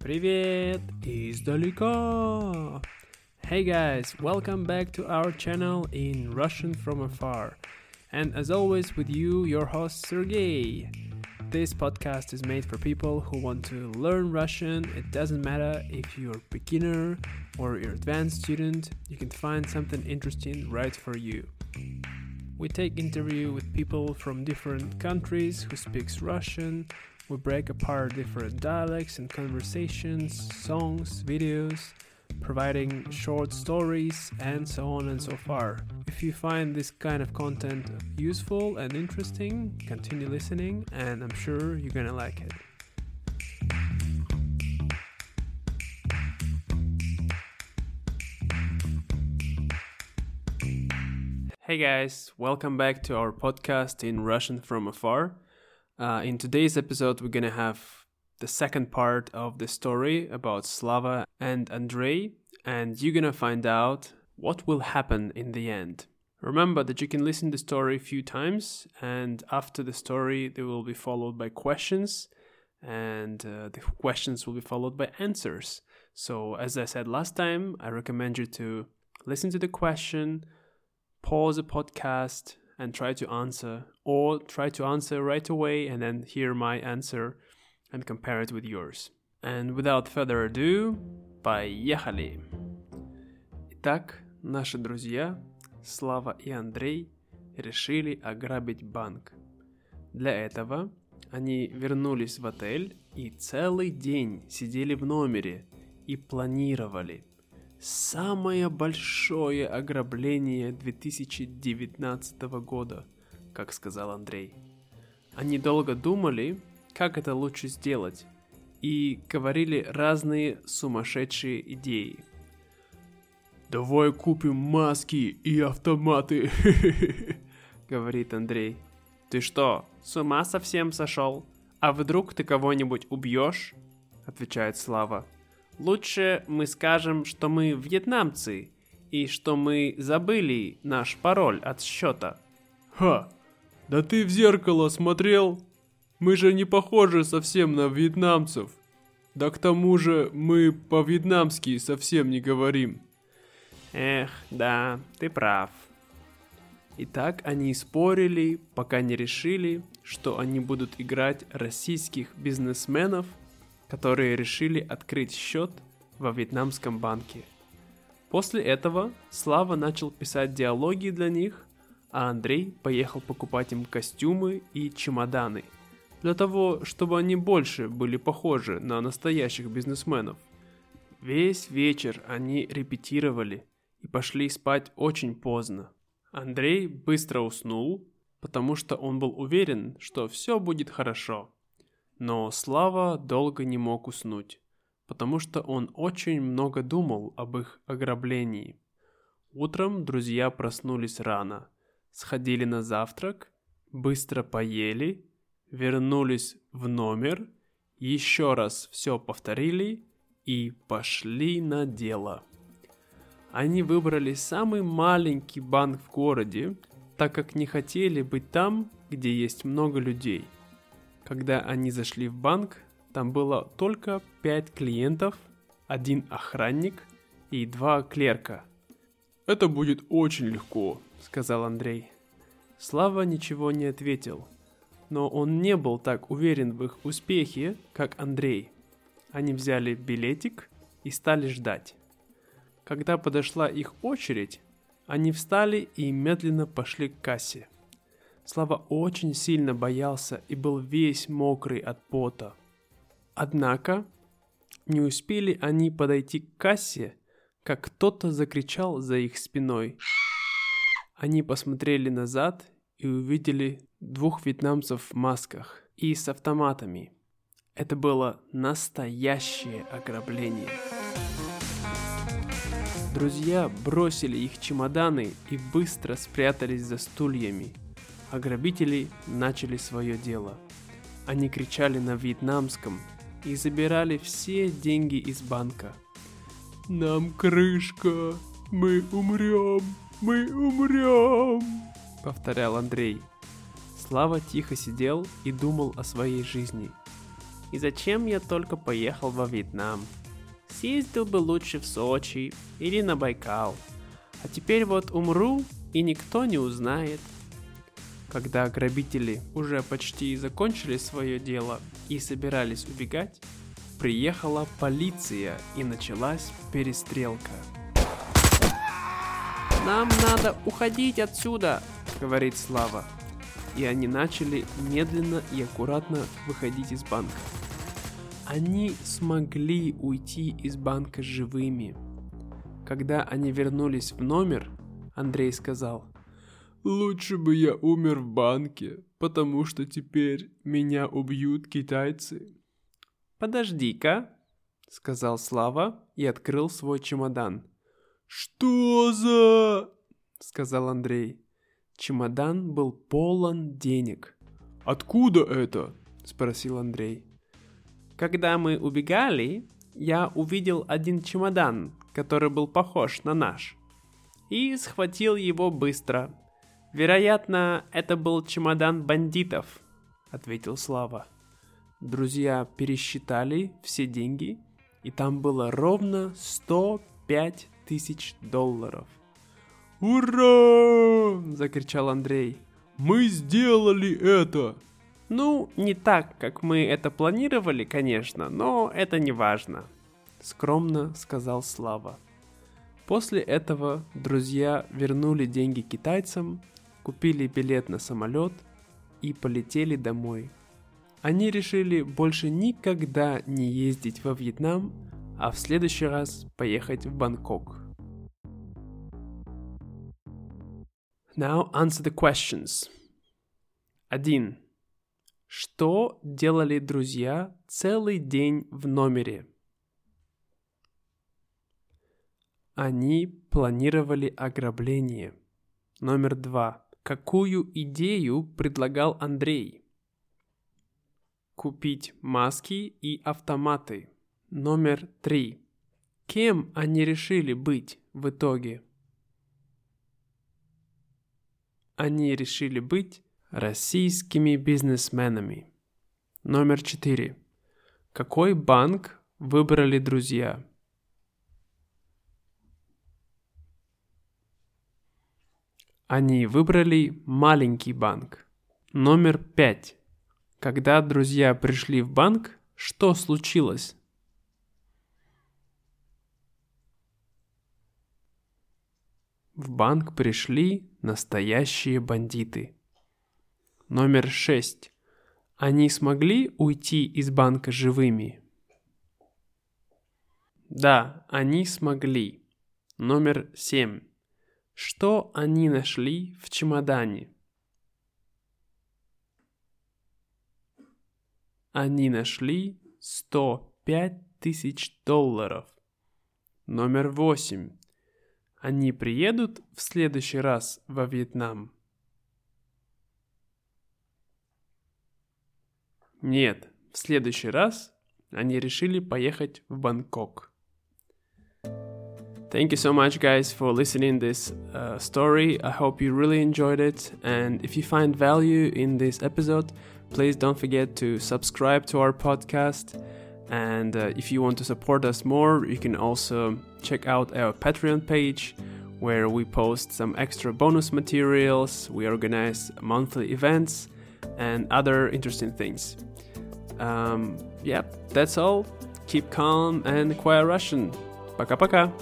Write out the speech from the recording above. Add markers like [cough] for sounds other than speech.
Привет издалека! Hey guys, welcome back to our channel in Russian from afar. And as always, with you, your host Sergey. This podcast is made for people who want to learn Russian. It doesn't matter if you're a beginner or you're advanced student, you can find something interesting right for you. We take interview with people from different countries who speaks Russian. we break apart different dialects and conversations, songs, videos, providing short stories, and so on and so far. If you find this kind of content useful and interesting, continue listening, and I'm sure you're gonna like it. Hey guys, welcome back to our podcast in Russian from afar. Uh, in today's episode, we're gonna have the second part of the story about Slava and Andrei, and you're gonna find out what will happen in the end. Remember that you can listen to the story a few times, and after the story, they will be followed by questions, and uh, the questions will be followed by answers. So, as I said last time, I recommend you to listen to the question, pause the podcast, and try to answer, or try to answer right away and then hear my answer and compare it with yours. And without further ado, поехали! Итак, наши друзья Слава и Андрей решили ограбить банк. Для этого они вернулись в отель и целый день сидели в номере и планировали самое большое ограбление 2019 года, как сказал Андрей. Они долго думали, как это лучше сделать, и говорили разные сумасшедшие идеи – «Давай купим маски и автоматы», [laughs] — говорит Андрей. «Ты что, с ума совсем сошел? А вдруг ты кого-нибудь убьешь?» — отвечает Слава. «Лучше мы скажем, что мы вьетнамцы и что мы забыли наш пароль от счета». «Ха! Да ты в зеркало смотрел? Мы же не похожи совсем на вьетнамцев. Да к тому же мы по-вьетнамски совсем не говорим». Эх, да, ты прав. И так они спорили, пока не решили, что они будут играть российских бизнесменов, которые решили открыть счет во вьетнамском банке. После этого Слава начал писать диалоги для них, а Андрей поехал покупать им костюмы и чемоданы, для того, чтобы они больше были похожи на настоящих бизнесменов. Весь вечер они репетировали – и пошли спать очень поздно. Андрей быстро уснул, потому что он был уверен, что все будет хорошо. Но Слава долго не мог уснуть, потому что он очень много думал об их ограблении. Утром друзья проснулись рано, сходили на завтрак, быстро поели, вернулись в номер, еще раз все повторили и пошли на дело. Они выбрали самый маленький банк в городе, так как не хотели быть там, где есть много людей. Когда они зашли в банк, там было только пять клиентов, один охранник и два клерка. «Это будет очень легко», — сказал Андрей. Слава ничего не ответил, но он не был так уверен в их успехе, как Андрей. Они взяли билетик и стали ждать. Когда подошла их очередь, они встали и медленно пошли к кассе. Слава очень сильно боялся и был весь мокрый от пота. Однако, не успели они подойти к кассе, как кто-то закричал за их спиной. Они посмотрели назад и увидели двух вьетнамцев в масках и с автоматами. Это было настоящее ограбление. Друзья бросили их чемоданы и быстро спрятались за стульями. А грабители начали свое дело. Они кричали на вьетнамском и забирали все деньги из банка. «Нам крышка! Мы умрем! Мы умрем!» — повторял Андрей. Слава тихо сидел и думал о своей жизни. И зачем я только поехал во Вьетнам? Съездил бы лучше в Сочи или на Байкал. А теперь вот умру, и никто не узнает. Когда грабители уже почти закончили свое дело и собирались убегать, приехала полиция и началась перестрелка. «Нам надо уходить отсюда!» — говорит Слава. И они начали медленно и аккуратно выходить из банка. Они смогли уйти из банка живыми. Когда они вернулись в номер, Андрей сказал, «Лучше бы я умер в банке, потому что теперь меня убьют китайцы». «Подожди-ка», — сказал Слава и открыл свой чемодан. «Что за...» — сказал Андрей. Чемодан был полон денег. «Откуда это?» — спросил Андрей. Когда мы убегали, я увидел один чемодан, который был похож на наш. И схватил его быстро. Вероятно, это был чемодан бандитов, ответил Слава. Друзья пересчитали все деньги, и там было ровно 105 тысяч долларов. «Ура!» – закричал Андрей. «Мы сделали это!» Ну, не так, как мы это планировали, конечно, но это не важно, скромно сказал Слава. После этого друзья вернули деньги китайцам, купили билет на самолет и полетели домой. Они решили больше никогда не ездить во Вьетнам, а в следующий раз поехать в Бангкок. Now answer the questions. 1. Что делали друзья целый день в номере? Они планировали ограбление. Номер два. Какую идею предлагал Андрей? Купить маски и автоматы. Номер три. Кем они решили быть в итоге? Они решили быть российскими бизнесменами. Номер четыре. Какой банк выбрали друзья? Они выбрали маленький банк. Номер пять. Когда друзья пришли в банк, что случилось? В банк пришли настоящие бандиты. Номер шесть. Они смогли уйти из банка живыми? Да, они смогли. Номер семь. Что они нашли в чемодане? Они нашли 105 тысяч долларов. Номер восемь. Они приедут в следующий раз во Вьетнам? Нет, в следующий раз они решили поехать в Бангкок. Thank you so much, guys, for listening this uh, story. I hope you really enjoyed it. And if you find value in this episode, please don't forget to subscribe to our podcast. And uh, if you want to support us more, you can also check out our Patreon page where we post some extra bonus materials, we organize monthly events, and other interesting things. Um, yeah, that's all. Keep calm and quiet Russian. Пока-пока.